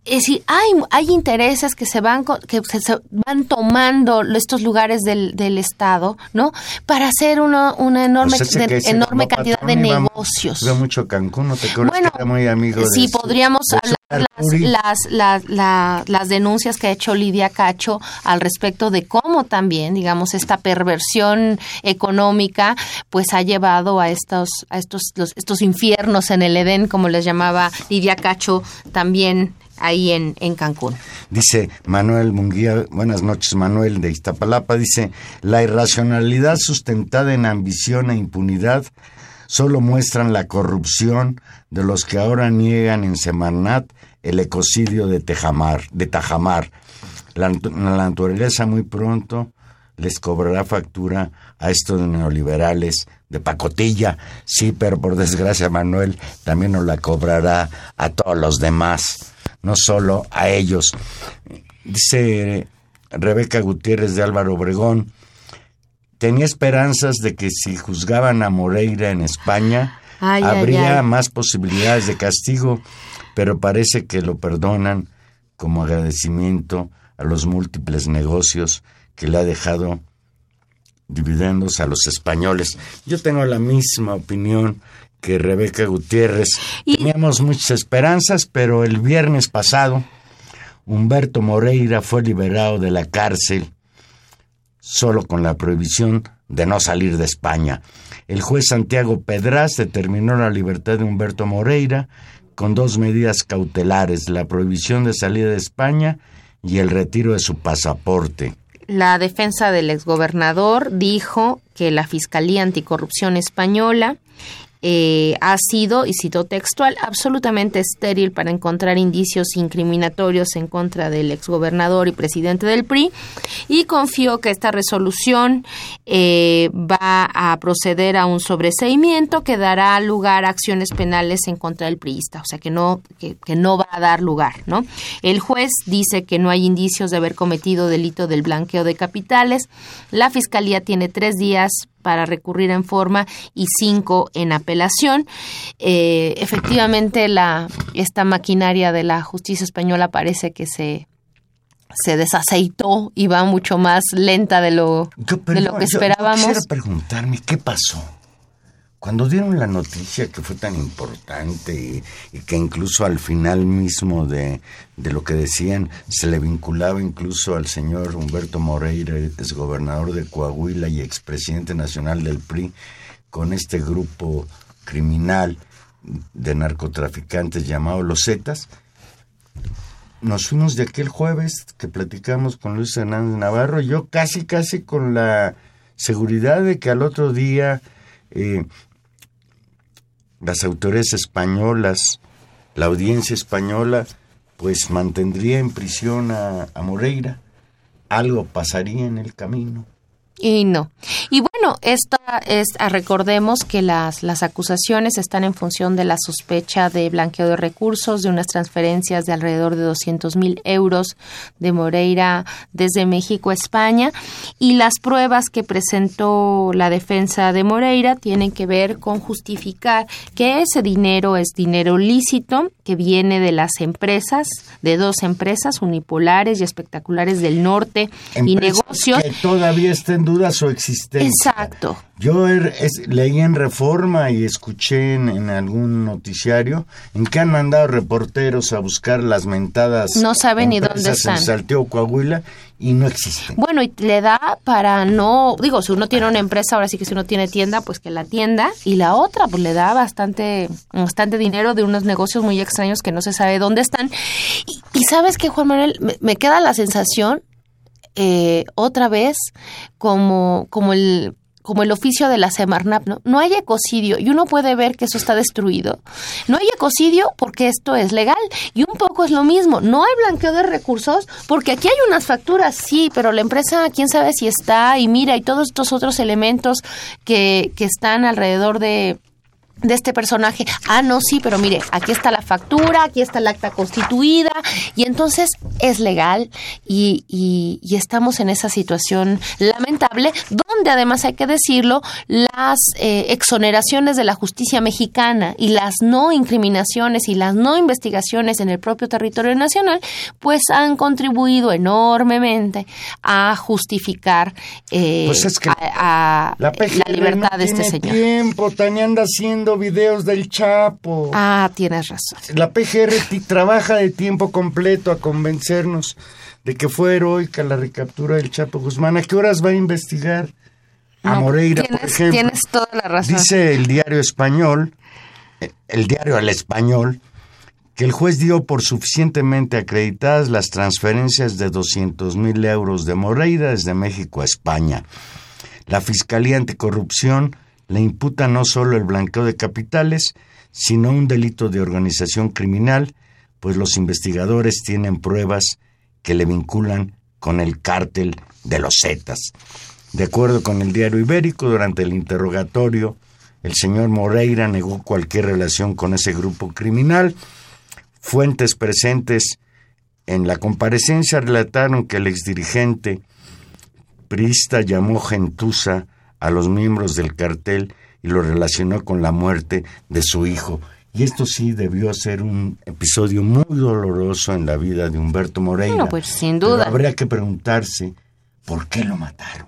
es decir, hay, hay intereses que se van que se, van tomando estos lugares del, del Estado, ¿no? Para hacer una, una enorme, Pues de- enorme cantidad de patrón negocios. Mucho Cancún, ¿no te Bueno, que era muy amigo de sí, su- podríamos de hablar las, las, las, la- las denuncias que ha hecho Lidia Cacho al respecto de cómo también, digamos, esta perversión económica, pues ha llevado a estos, a estos, los- estos infiernos en el Edén, como les llamaba Lidia Cacho, también ahí en, en Cancún. Dice Manuel Munguía, buenas noches Manuel de Iztapalapa, dice, la irracionalidad sustentada en ambición e impunidad solo muestran la corrupción de los que ahora niegan en Semarnat el ecocidio de, Tejamar, de Tajamar. La, la naturaleza muy pronto les cobrará factura a estos neoliberales de pacotilla. Sí, pero por desgracia Manuel también nos la cobrará a todos los demás, no solo a ellos. Dice Rebeca Gutiérrez de Álvaro Obregón, tenía esperanzas de que si juzgaban a Moreira en España, Ay, ay, habría ay. más posibilidades de castigo, pero parece que lo perdonan como agradecimiento a los múltiples negocios que le ha dejado dividendos a los españoles. Yo tengo la misma opinión que Rebeca Gutiérrez. Y- Teníamos muchas esperanzas, pero el viernes pasado Humberto Moreira fue liberado de la cárcel solo con la prohibición de no salir de España. El juez Santiago Pedraz determinó la libertad de Humberto Moreira con dos medidas cautelares, la prohibición de salida de España y el retiro de su pasaporte. La defensa del exgobernador dijo que la Fiscalía Anticorrupción Española eh, ha sido, y cito textual, absolutamente estéril para encontrar indicios incriminatorios en contra del exgobernador y presidente del PRI y confió que esta resolución eh, va a proceder a un sobreseimiento que dará lugar a acciones penales en contra del priista, o sea que no, que no va a dar lugar, ¿no? El juez dice que no hay indicios de haber cometido delito del blanqueo de capitales. La fiscalía tiene tres días para recurrir en forma y cinco en apelación. Eh, efectivamente, la, esta maquinaria de la justicia española parece que se, se desaceitó y va mucho más lenta de lo, Yo, de lo que yo- yo esperábamos. quisiera preguntarme qué pasó. Cuando dieron la noticia que fue tan importante y, que incluso al final mismo de, de lo que decían se le vinculaba incluso al señor Humberto Moreira, ex gobernador de Coahuila y expresidente nacional del PRI, con este grupo criminal de narcotraficantes llamado Los Zetas, nos fuimos de aquel jueves que platicamos con Luis Hernández Navarro, yo casi, casi con la seguridad de que al otro día eh, las autoridades españolas, la audiencia española, pues mantendría en prisión a, a Moreira. Algo pasaría en el camino. Y no. Y bueno, esta es, ah, recordemos que las, las acusaciones están en función de la sospecha de blanqueo de recursos, de unas transferencias de alrededor de 200 mil euros de Moreira desde México a España. Y las pruebas que presentó la defensa de Moreira tienen que ver con justificar que ese dinero es dinero lícito que viene de las empresas, de dos empresas unipolares y espectaculares del norte y negocios. Que todavía está en duda su existencia. Exacto. Yo er- es- leí en Reforma y escuché en, en algún noticiario en que han mandado reporteros a buscar las mentadas. No saben ni dónde están. En Salteo, Coahuila, y no existen. Bueno, y le da para no, digo, si uno tiene una empresa, ahora sí que si uno tiene tienda, pues que la tienda, y la otra, pues le da bastante, bastante dinero de unos negocios muy extraños que no se sabe dónde están. Y, y sabes que, Juan Manuel, me, me queda la sensación, eh, otra vez, como, como el como el oficio de la Semarnap, ¿no? No hay ecocidio y uno puede ver que eso está destruido. No hay ecocidio porque esto es legal y un poco es lo mismo. No hay blanqueo de recursos porque aquí hay unas facturas, sí, pero la empresa, quién sabe si está y mira y todos estos otros elementos que, que están alrededor de de este personaje. Ah, no, sí, pero mire, aquí está la factura, aquí está el acta constituida, y entonces es legal y, y- y estamos en esa situación lamentable, donde además hay que decirlo, las eh, exoneraciones de la justicia mexicana y las no incriminaciones y las no investigaciones en el propio territorio nacional, pues han contribuido enormemente a justificar eh, Pues es que a- a La, libertad no de este tiene señor. tiempo, Tania anda haciendo videos del Chapo. Ah, tienes razón. La PGR trabaja de tiempo completo a convencernos de que fue heroica la recaptura del Chapo Guzmán. ¿A qué horas va a investigar a No, Moreira, tienes, por ejemplo? Tienes toda la razón. Dice el diario español, el diario al español, que el juez dio por suficientemente acreditadas las transferencias de 200 mil euros de Moreira desde México a España. La Fiscalía Anticorrupción le imputa no solo el blanqueo de capitales, sino un delito de organización criminal, pues los investigadores tienen pruebas que le vinculan con el cártel de los Zetas. De acuerdo con el diario Ibérico, durante el interrogatorio, el señor Moreira negó cualquier relación con ese grupo criminal. Fuentes presentes en la comparecencia relataron que el exdirigente priista llamó gentuza a los miembros del cartel y lo relacionó con la muerte de su hijo. Y esto sí debió ser un episodio muy doloroso en la vida de Humberto Moreira. Bueno, pues, sin Pero duda. habría que preguntarse por qué lo mataron.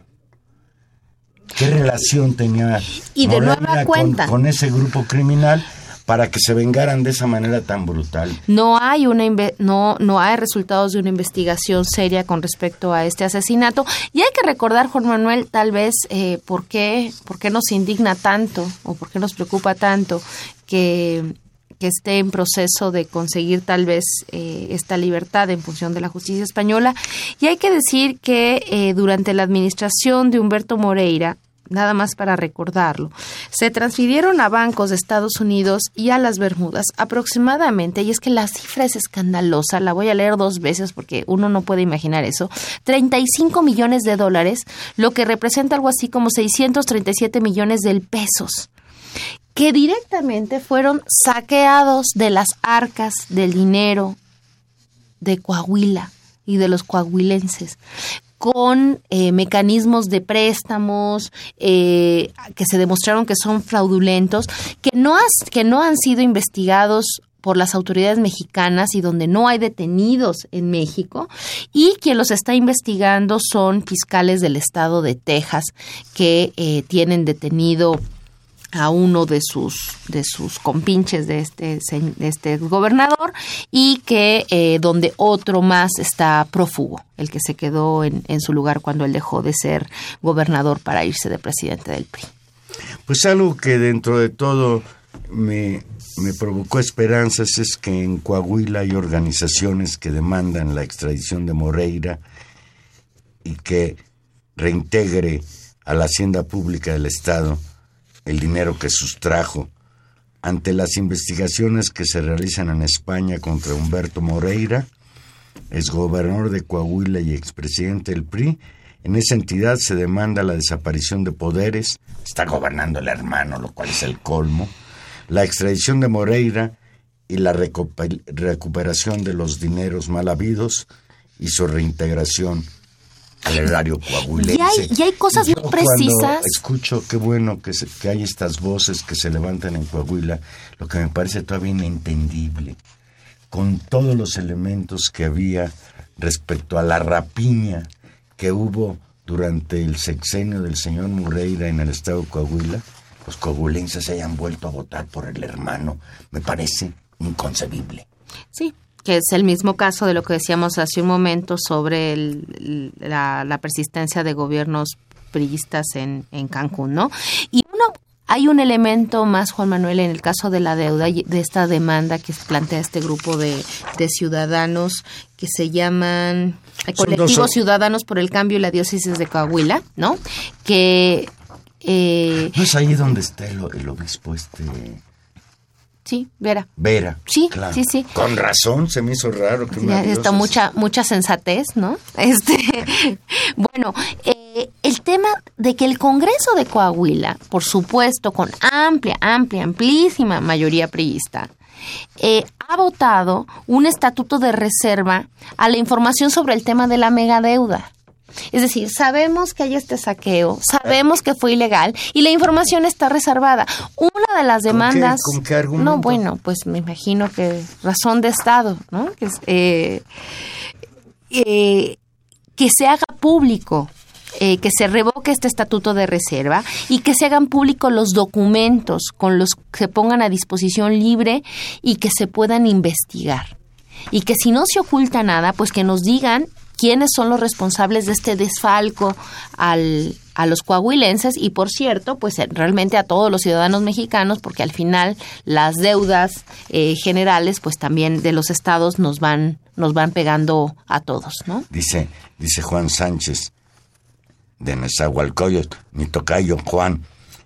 ¿Qué relación tenía Y de Moreira nueva con- cuenta. con ese grupo criminal para que se vengaran de esa manera tan brutal? No hay una no no hay resultados de una investigación seria con respecto a este asesinato y hay que recordar Juan Manuel tal vez eh, por qué por qué nos indigna tanto o por qué nos preocupa tanto que que esté en proceso de conseguir tal vez eh, esta libertad en función de la justicia española. Y hay que decir que eh, durante la administración de Humberto Moreira, nada más para recordarlo, se transfirieron a bancos de Estados Unidos y a las Bermudas aproximadamente, y es que la cifra es escandalosa, la voy a leer dos veces porque uno no puede imaginar eso, 35 millones de dólares, lo que representa algo así como 637 millones de pesos que directamente fueron saqueados de las arcas del dinero de Coahuila y de los coahuilenses con eh, mecanismos de préstamos eh, que se demostraron que son fraudulentos, que no, has- que no han sido investigados por las autoridades mexicanas y donde no hay detenidos en México y quien los está investigando son fiscales del estado de Texas que eh, tienen detenido a uno de sus de sus compinches de este de este gobernador y que eh, donde otro más está prófugo el que se quedó en, en su lugar cuando él dejó de ser gobernador para irse de presidente del PRI Pues algo que dentro de todo me, me provocó esperanzas es que en Coahuila hay organizaciones que demandan la extradición de Moreira y que reintegre a la hacienda pública del Estado el dinero que sustrajo ante las investigaciones que se realizan en España contra Humberto Moreira, exgobernador de Coahuila y expresidente del PRI. En esa entidad se demanda la desaparición de poderes, está gobernando el hermano, lo cual es el colmo, la extradición de Moreira y la recupe- recuperación de los dineros mal habidos y su reintegración al erario coahuilense. Y hay- y hay cosas muy precisas. escucho qué bueno que, se- que hay estas voces que se levantan en Coahuila, lo que me parece todavía inentendible, con todos los elementos que había respecto a la rapiña que hubo durante el sexenio del señor Moreira en el estado de Coahuila, los coahuilenses se hayan vuelto a votar por el hermano, me parece inconcebible. Sí, que es el mismo caso de lo que decíamos hace un momento sobre el- la, la persistencia de gobiernos priistas en, en Cancún, ¿no? Y uno, hay un elemento más, Juan Manuel, en el caso de la deuda, y de esta demanda que plantea este grupo de, de ciudadanos que se llaman Colectivos Ciudadanos por el Cambio y la Diócesis de Coahuila, ¿no? Que... Eh, ¿No es ahí donde está el, el obispo este sí, Vera. Vera? Sí, Claro. sí, sí. Con razón, se me hizo raro que Ya está mucha mucha sensatez, ¿no? <laughs> Este, bueno, eh, el tema de que el Congreso de Coahuila, por supuesto, con amplia, amplia, amplísima mayoría priista, eh, ha votado un estatuto de reserva a la información sobre el tema de la megadeuda. Es decir, sabemos que hay este saqueo, sabemos que fue ilegal y la información está reservada. Una de las demandas... con qué? No, bueno, pues me imagino que razón de Estado, ¿no? Que, es, eh, eh, que se haga público, eh, que se revoque este estatuto de reserva y que se hagan públicos los documentos con los que se pongan a disposición libre y que se puedan investigar. Y que si no se oculta nada, pues que nos digan quiénes son los responsables de este desfalco al, a los coahuilenses y por cierto, pues eh, realmente a todos los ciudadanos mexicanos, porque al final las deudas eh, generales, pues también de los estados nos van, nos van pegando a todos, ¿no? Dice, dice Juan Sánchez de Nezahualcóyotl, mi tocayo Juan.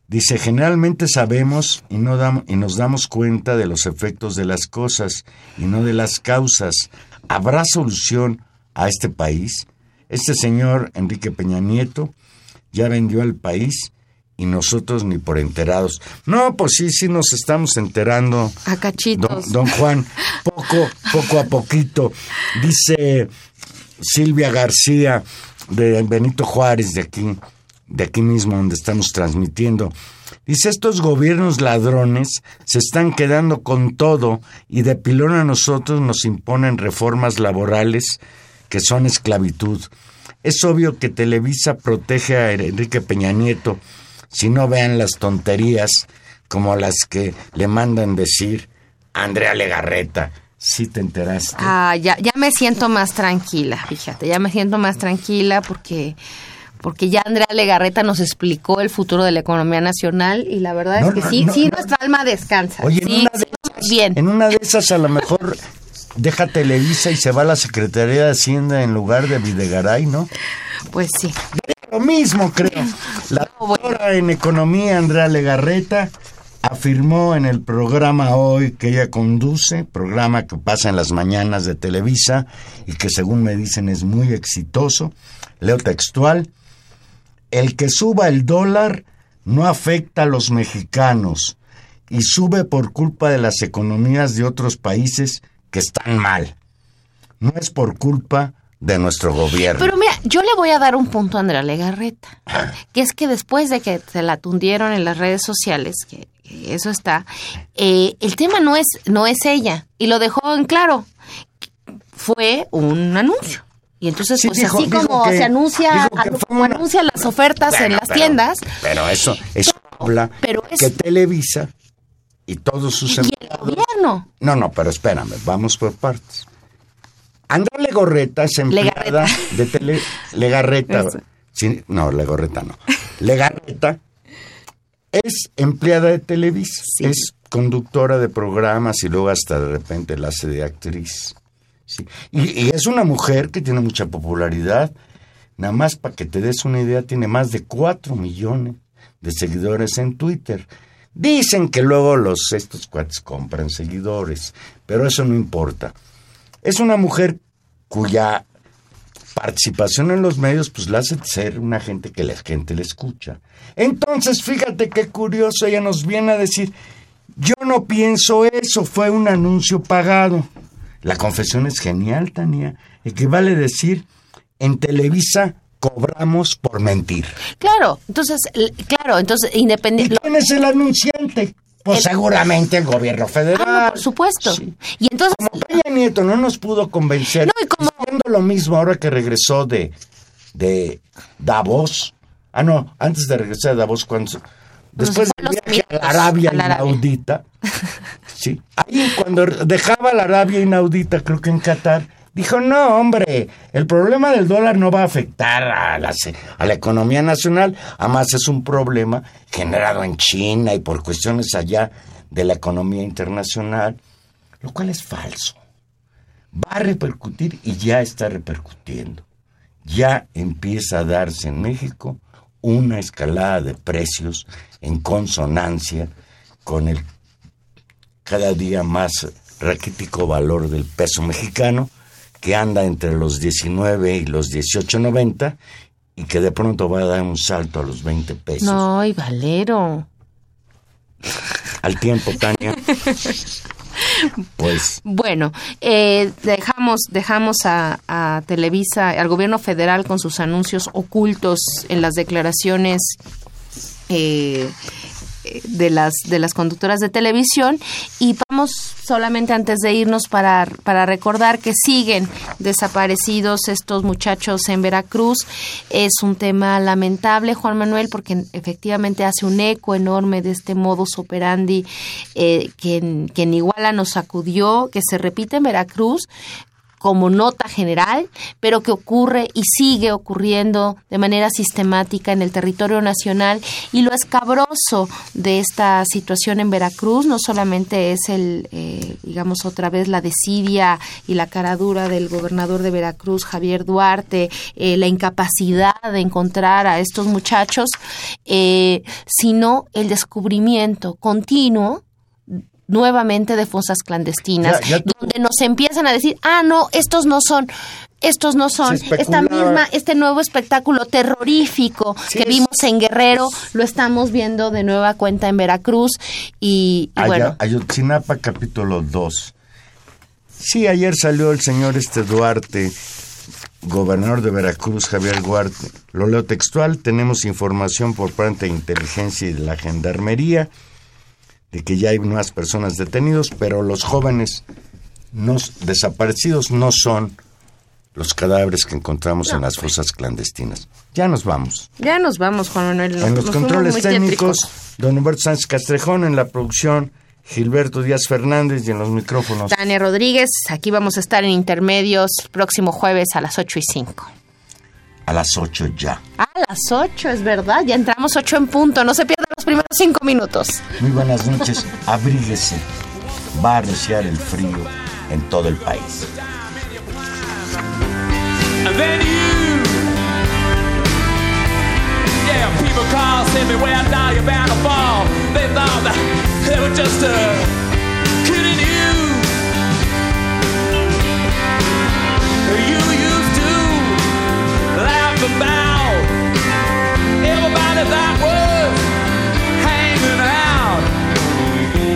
Dice, generalmente sabemos y, no dam- y nos damos cuenta de los efectos de las cosas y no de las causas. ¿Habrá solución a este país? Este señor Enrique Peña Nieto ya vendió al país y nosotros ni por enterados. No, pues sí, sí nos estamos enterando. A cachitos. Don, don Juan, <laughs> poco, poco a poquito. Dice Silvia García de Benito Juárez, de aquí, de aquí mismo donde estamos transmitiendo. Dice, estos gobiernos ladrones se están quedando con todo y de pilón a nosotros nos imponen reformas laborales que son esclavitud. Es obvio que Televisa protege a Enrique Peña Nieto, si no vean las tonterías como las que le mandan decir a Andrea Legarreta. ¿Sí te enteraste? Ah, ya, ya me siento más tranquila, fíjate, ya me siento más tranquila porque porque ya Andrea Legarreta nos explicó el futuro de la economía nacional y la verdad No, es que no, sí, no, sí, nuestra alma descansa. Oye, en sí, una de sí, esas- bien. En una de esas a lo mejor <laughs> deja Televisa y se va a la Secretaría de Hacienda en lugar de Videgaray, ¿no? Pues sí. lo mismo, creo. La doctora en economía, Andrea Legarreta, afirmó en el programa hoy que ella conduce, programa que pasa en las mañanas de Televisa y que según me dicen es muy exitoso, leo textual, el que suba el dólar no afecta a los mexicanos y sube por culpa de las economías de otros países que están mal. No es por culpa de nuestro gobierno. Pero mira, yo le voy a dar un punto a Andrea Legarreta, que es que después de que se la tundieron en las redes sociales, que, eso está, eh, el tema no es, no es ella, y lo dejó en claro, fue un anuncio. Y entonces, Sí, pues dijo- así dijo como que- se anuncia, una- anuncia las ofertas en las pero- tiendas, Pero eso, eso habla pero es- que Televisa y todos sus y el empleados... gobierno. No, no, pero espérame, vamos por partes. Andrea Legorreta es empleada Legarreta. de tele... Legarreta. Sí, no, Legorreta no. Legarreta es empleada de Televisa. Sí. Es conductora de programas y luego hasta de repente la hace de actriz. Sí. Y, y es una mujer que tiene mucha popularidad. Nada más para que te des una idea, tiene más de 4 millones de seguidores en Twitter. Dicen que luego los estos cuates compran seguidores, pero eso no importa. Es una mujer cuya participación en los medios pues la hace ser una gente que la gente le escucha. Entonces, fíjate qué curioso, ella nos viene a decir, yo no pienso eso, fue un anuncio pagado. La confesión es genial, Tania. Equivale a decir, en Televisa cobramos por mentir. Claro, entonces, claro, entonces, ¿Y independiente. quién es el anunciante? Pues El- seguramente el gobierno federal. Ah, no, por supuesto. Sí. Y entonces, Como Peña Nieto no nos pudo convencer. No, y como- Haciendo lo mismo ahora que regresó de, de Davos. Ah, no, antes de regresar de Davos, cuando... Después a del viaje a la mitos, Arabia a la Arabia. Inaudita. <laughs> Sí. Ahí cuando dejaba la Arabia Inaudita, creo que en Qatar, dijo, no, hombre, el problema del dólar no va a afectar a la, a la economía nacional. Además es un problema generado en China y por cuestiones allá de la economía internacional, lo cual es falso. Va a repercutir y ya está repercutiendo. Ya empieza a darse en México una escalada de precios en consonancia con el cada día más raquítico valor del peso mexicano, que anda entre los 19 y los 18.90 y que de pronto va a dar un salto a los 20 pesos. no, y Valero. Al tiempo, Tania. pues Bueno, eh, dejamos, dejamos a, a Televisa, al gobierno federal con sus anuncios ocultos en las declaraciones eh, de las de las conductoras de televisión y vamos solamente antes de irnos para, para recordar que siguen desaparecidos estos muchachos en Veracruz. Es un tema lamentable Juan Manuel porque efectivamente hace un eco enorme de este modus operandi eh, que, que en Iguala nos sacudió que se repite en Veracruz como nota general, pero que ocurre y sigue ocurriendo de manera sistemática en el territorio nacional. Y lo escabroso de esta situación en Veracruz no solamente es el, eh, digamos, otra vez la desidia y la caradura del gobernador de Veracruz, Javier Duarte, eh, la incapacidad de encontrar a estos muchachos, eh, sino el descubrimiento continuo nuevamente de fosas clandestinas, Ya- ya tú- donde nos empiezan a decir, ah, no, estos no son, estos no son, esta misma, este nuevo espectáculo terrorífico Sí, que vimos en Guerrero, lo estamos viendo de nueva cuenta en Veracruz y, y bueno, Ayotzinapa capítulo 2. Sí, ayer salió el señor este Duarte, gobernador de Veracruz, Javier Duarte. Lo leo textual, tenemos información por parte de inteligencia y de la gendarmería de que ya hay nuevas personas detenidos, pero los jóvenes no, desaparecidos no son los cadáveres que encontramos en las fosas clandestinas. Ya nos vamos. ya nos vamos, Juan Manuel. nos- En los controles técnicos, tétricos. don Humberto Sánchez Castrejón, en la producción, Gilberto Díaz Fernández y en los micrófonos. Tania Rodríguez, aquí vamos a estar en intermedios el próximo jueves a las 8 y 5 a las 8 ya. A las 8, es verdad, ya entramos 8 en punto, no se pierdan los primeros 5 minutos. Muy buenas noches, abríguese, va a iniciar el frío en todo el país. you never. Everybody that was hanging out.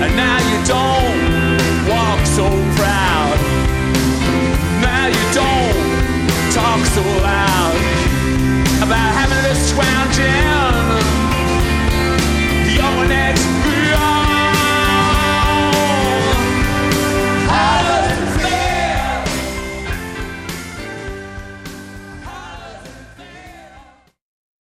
And now you don't walk so proud. Now you don't talk so loud about having this scrounge in. You're an